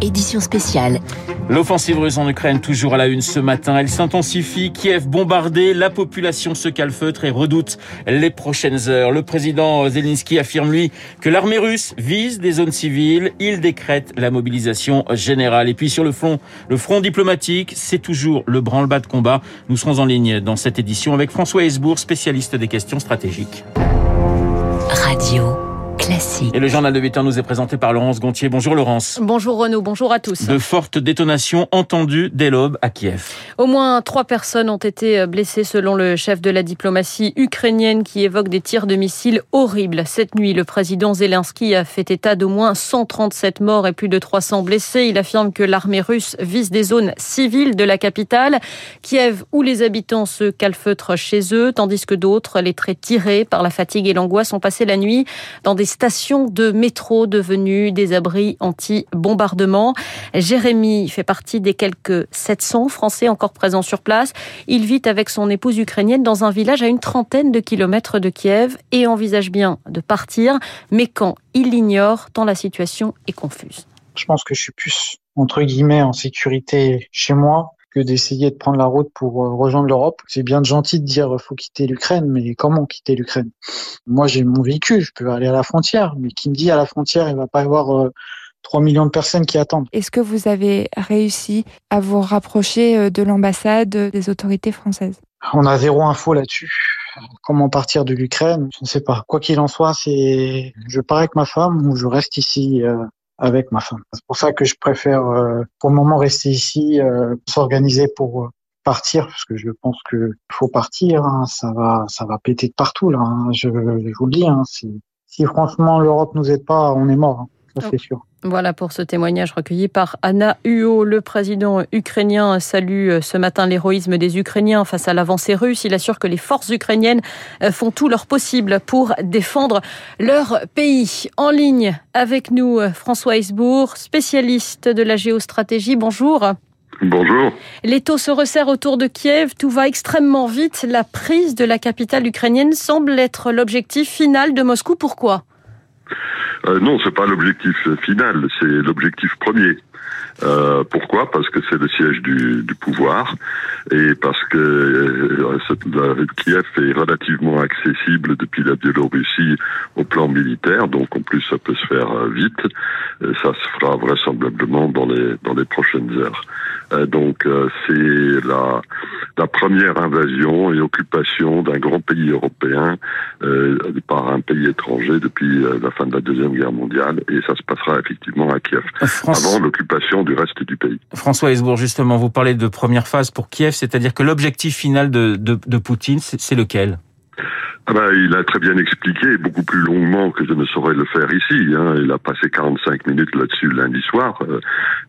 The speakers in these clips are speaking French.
Édition spéciale. L'offensive russe en Ukraine, toujours à la une ce matin, elle s'intensifie. Kiev bombardé, la population se calfeutre et redoute les prochaines heures. Le président Zelensky affirme, lui, que l'armée russe vise des zones civiles. Il décrète la mobilisation générale. Et puis sur le front, le front diplomatique, c'est toujours le branle-bas de combat. Nous serons en ligne dans cette édition avec François Hesbourg, spécialiste des questions stratégiques. Radio. Classique. Et le journal de 8 heures nous est présenté par Laurence Gontier. Bonjour Laurence. Bonjour Renaud, bonjour à tous. De fortes détonations entendues dès l'aube à Kiev. Au moins trois personnes ont été blessées selon le chef de la diplomatie ukrainienne qui évoque des tirs de missiles horribles. Cette nuit, le président Zelensky a fait état d'au moins 137 morts et plus de 300 blessés. Il affirme que l'armée russe vise des zones civiles de la capitale, Kiev, où les habitants se calfeutrent chez eux, tandis que d'autres, les traits tirés par la fatigue et l'angoisse, ont passé la nuit dans des stations de métro devenues des abris anti-bombardement. Jérémy fait partie des quelques 700 Français encore présents sur place. Il vit avec son épouse ukrainienne dans un village à une trentaine de kilomètres de Kiev et envisage bien de partir, mais quand il l'ignore, tant la situation est confuse. Je pense que je suis plus, entre guillemets, en sécurité chez moi que d'essayer de prendre la route pour euh, rejoindre l'Europe. C'est bien gentil de dire faut quitter l'Ukraine, mais comment quitter l'Ukraine? Moi, j'ai mon véhicule, je peux aller à la frontière, mais qui me dit à la frontière, il va pas y avoir 3 millions de personnes qui attendent. Est-ce que vous avez réussi à vous rapprocher euh, de l'ambassade, des autorités françaises? On a zéro info là-dessus. Comment partir de l'Ukraine? Je ne sais pas. Quoi qu'il en soit, c'est je pars avec ma femme ou je reste ici euh, avec ma femme. C'est pour ça que je préfère euh, pour le moment rester ici, euh, s'organiser pour euh, partir parce que je pense que faut partir. Hein. Ça va, ça va péter de partout là. Hein. Je, je, vous le dis. Hein. Si, si, franchement l'Europe nous aide pas, on est mort. Ça c'est sûr. Voilà pour ce témoignage recueilli par Anna Huo. Le président ukrainien salue ce matin l'héroïsme des Ukrainiens face à l'avancée russe. Il assure que les forces ukrainiennes font tout leur possible pour défendre leur pays. En ligne avec nous, François Hesbourg, spécialiste de la géostratégie. Bonjour. Bonjour. Les taux se resserrent autour de Kiev. Tout va extrêmement vite. La prise de la capitale ukrainienne semble être l'objectif final de Moscou. Pourquoi? Euh, non, c'est pas l'objectif final, c'est l'objectif premier. Euh, pourquoi? Parce que c'est le siège du, pouvoir et parce que euh, Kiev est relativement accessible depuis la Biélorussie au plan militaire, donc en plus ça peut se faire euh, vite. Ça se fera vraisemblablement dans les dans les prochaines heures. Euh, donc c'est la la première invasion et occupation d'un grand pays européen euh, par un pays étranger depuis la fin de la deuxième guerre mondiale. Et ça se passera effectivement à Kiev France... avant l'occupation du reste du pays. François Hesbourg, justement, vous parlez de première phase pour Kiev, c'est-à-dire que l'objectif final de, de, de Poutine, c'est lequel? Ah ben, il a très bien expliqué, beaucoup plus longuement que je ne saurais le faire ici. Hein. Il a passé 45 minutes là-dessus lundi soir. Euh,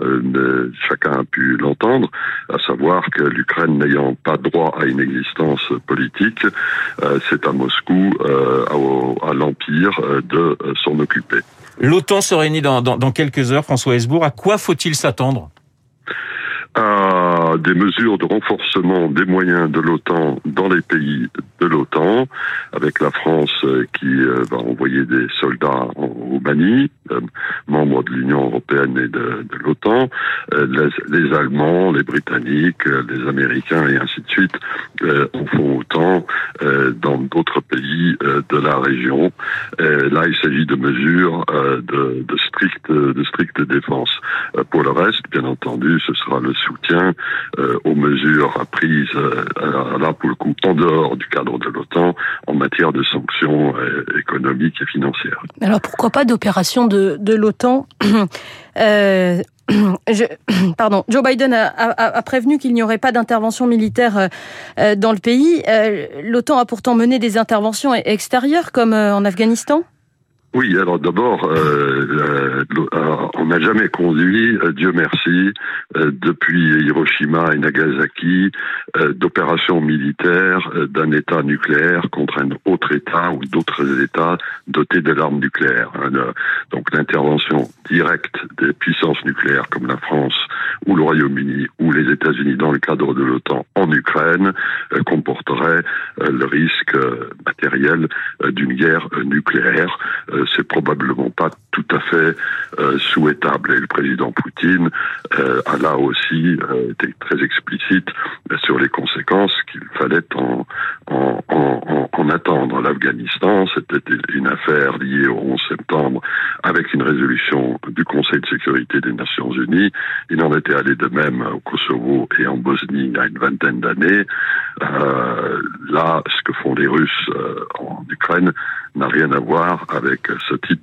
euh, chacun a pu l'entendre, à savoir que l'Ukraine n'ayant pas droit à une existence politique, euh, c'est à Moscou, à, l'Empire, de s'en occuper. L'OTAN se réunit dans, dans, dans quelques heures, François Hesbourg. À quoi faut-il s'attendre? À des mesures de renforcement des moyens de l'OTAN dans les pays de l'OTAN, avec la France qui va envoyer des soldats en Roumanie, membre de l'Union européenne et de, l'OTAN, les, Allemands, les Britanniques, les Américains et ainsi de suite en font autant dans d'autres pays de la région. Là, il s'agit de mesures de, de stricte de stricte défense. Pour le reste, bien entendu, ce sera le soutien euh, aux mesures prises euh, là pour le coup en dehors du cadre de l'OTAN en matière de sanctions euh, économiques et financières. Alors pourquoi pas d'opération de, l'OTAN pardon, Joe Biden a, prévenu qu'il n'y aurait pas d'intervention militaire dans le pays. L'OTAN a pourtant mené des interventions extérieures comme en Afghanistan oui, alors d'abord, euh, euh, on n'a jamais conduit, Dieu merci, depuis Hiroshima et Nagasaki, d'opérations militaires d'un État nucléaire contre un autre État ou d'autres États dotés de l'arme nucléaire. Hein, donc l'intervention directe des puissances nucléaires comme la France ou le Royaume-Uni ou les États-Unis dans le cadre de l'OTAN en Ukraine comporterait le risque matériel d'une guerre nucléaire. C'est probablement pas tout à fait souhaitable. Et le président Poutine a là aussi été très explicite sur les conséquences qu'il fallait en, en, en, en attendre. L'Afghanistan, c'était une affaire liée au 11 septembre avec une résolution du Conseil de sécurité des Nations Unies. Il en était allé de même au Kosovo et en Bosnie il y a une vingtaine d'années. Euh, là, ce que font les Russes euh, en Ukraine n'a rien à voir avec ce type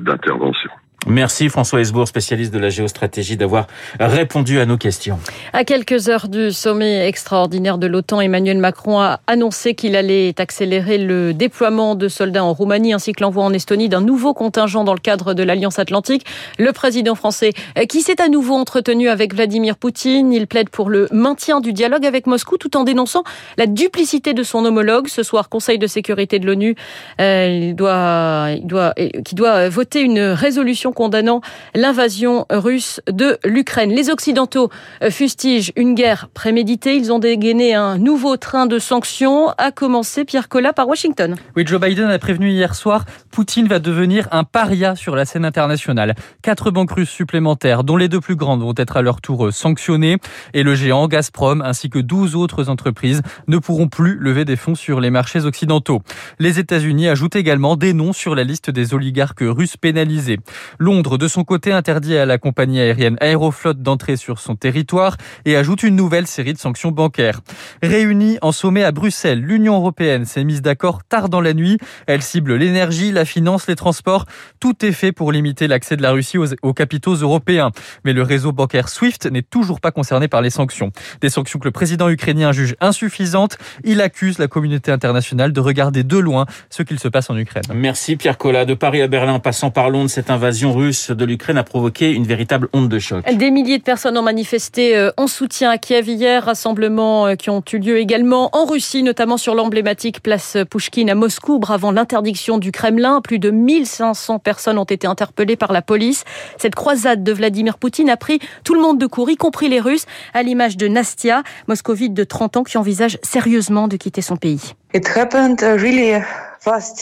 d'intervention. Merci François Hesbourg, spécialiste de la géostratégie, d'avoir répondu à nos questions. À quelques heures du sommet extraordinaire de l'OTAN, Emmanuel Macron a annoncé qu'il allait accélérer le déploiement de soldats en Roumanie ainsi que l'envoi en Estonie d'un nouveau contingent dans le cadre de l'Alliance Atlantique. Le président français, qui s'est à nouveau entretenu avec Vladimir Poutine, il plaide pour le maintien du dialogue avec Moscou tout en dénonçant la duplicité de son homologue. Ce soir, Conseil de sécurité de l'ONU, euh, il doit, il doit, qui doit voter une résolution condamnant l'invasion russe de l'Ukraine. Les Occidentaux fustigent une guerre préméditée. Ils ont dégainé un nouveau train de sanctions, à commencer, Pierre Collat, par Washington. Oui, Joe Biden a prévenu hier soir, Poutine va devenir un paria sur la scène internationale. Quatre banques russes supplémentaires, dont les deux plus grandes vont être à leur tour sanctionnées, et le géant Gazprom ainsi que 12 autres entreprises ne pourront plus lever des fonds sur les marchés occidentaux. Les États-Unis ajoutent également des noms sur la liste des oligarques russes pénalisés. Londres, de son côté, interdit à la compagnie aérienne Aeroflot d'entrer sur son territoire et ajoute une nouvelle série de sanctions bancaires. Réunie en sommet à Bruxelles, l'Union européenne s'est mise d'accord tard dans la nuit. Elle cible l'énergie, la finance, les transports. Tout est fait pour limiter l'accès de la Russie aux, aux capitaux européens. Mais le réseau bancaire SWIFT n'est toujours pas concerné par les sanctions. Des sanctions que le président ukrainien juge insuffisantes. Il accuse la communauté internationale de regarder de loin ce qu'il se passe en Ukraine. Merci Pierre Collat. De Paris à Berlin passant par Londres, cette invasion russe de l'Ukraine a provoqué une véritable onde de choc. Des milliers de personnes ont manifesté en soutien à Kiev hier, rassemblements qui ont eu lieu également en Russie, notamment sur l'emblématique place Pouchkine à Moscou, bravant l'interdiction du Kremlin. Plus de 1500 personnes ont été interpellées par la police. Cette croisade de Vladimir Poutine a pris tout le monde de court, y compris les Russes, à l'image de Nastia, moscovite de 30 ans qui envisage sérieusement de quitter son pays.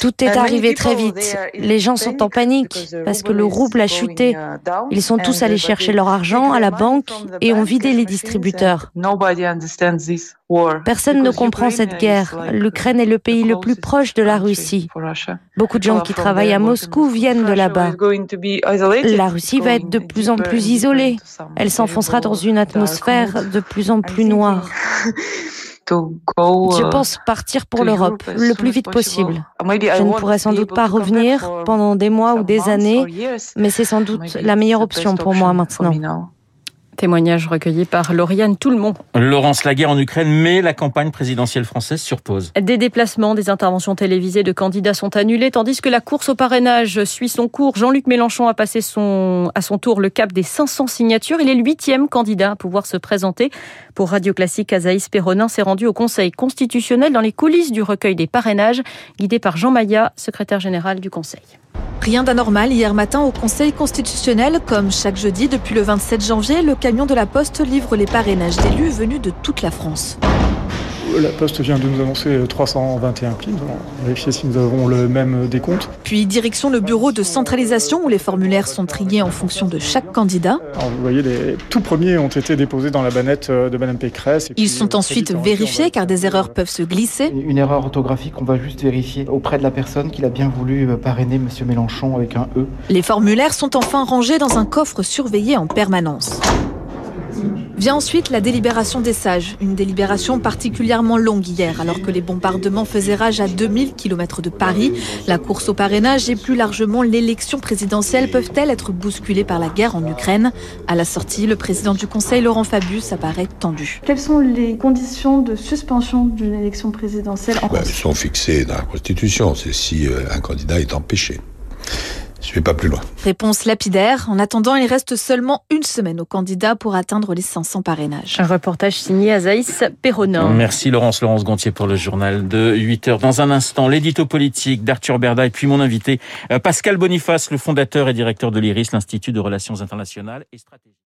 Tout est arrivé très vite. Les gens sont en panique parce que le rouble a chuté. Ils sont tous allés chercher leur argent à la banque et ont vidé les distributeurs. Personne ne comprend cette guerre. L'Ukraine est le pays le plus proche de la Russie. Beaucoup de gens qui travaillent à Moscou viennent de là-bas. La Russie va être de plus en plus isolée. Elle s'enfoncera dans une atmosphère de plus en plus noire. Je pense partir pour l'Europe le plus vite possible. Je ne pourrai sans doute pas revenir pendant des mois ou des années, mais c'est sans doute la meilleure option pour moi maintenant. Témoignage recueilli par Lauriane Tout-le-Monde. Laurence, la guerre en Ukraine met la campagne présidentielle française sur pause. Des déplacements, des interventions télévisées de candidats sont annulés, tandis que la course au parrainage suit son cours. Jean-Luc Mélenchon a passé son, à son tour le cap des 500 signatures. Il est le huitième candidat à pouvoir se présenter. Pour Radio Classique, Azaïs Perronin s'est rendu au Conseil constitutionnel dans les coulisses du recueil des parrainages, guidé par Jean Maillat, secrétaire général du Conseil. Rien d'anormal hier matin au Conseil constitutionnel. Comme chaque jeudi depuis le 27 janvier, le camion de la Poste livre les parrainages d'élus venus de toute la France. La Poste vient de nous annoncer 321 plis. Nous allons vérifier si nous avons le même décompte. Puis direction le bureau de centralisation où les formulaires sont triés en fonction de chaque candidat. Alors, vous voyez, les tout premiers ont été déposés dans la bannette de Mme Pécresse. Ils sont ensuite vérifiés car des erreurs peuvent se glisser. Une erreur orthographique, on va juste vérifier auprès de la personne qu'il a bien voulu parrainer M. Mélenchon avec un E. Les formulaires sont enfin rangés dans un coffre surveillé en permanence. Vient ensuite la délibération des sages, une délibération particulièrement longue hier, alors que les bombardements faisaient rage à 2000 km de Paris. La course au parrainage et plus largement l'élection présidentielle peuvent-elles être bousculées par la guerre en Ukraine? À la sortie, le président du Conseil, Laurent Fabius, apparaît tendu. Quelles sont les conditions de suspension d'une élection présidentielle en ben, Elles sont fixées dans la Constitution, c'est si un candidat est empêché. Je vais pas plus loin. Réponse lapidaire. En attendant, il reste seulement une semaine aux candidats pour atteindre les 500 parrainages. Un reportage signé Azaïs Perronin. Merci Laurence, Laurence Gontier pour le journal de 8 heures. Dans un instant, l'édito politique d'Arthur Berda et puis mon invité Pascal Boniface, le fondateur et directeur de l'IRIS, l'Institut de Relations Internationales et Stratégiques.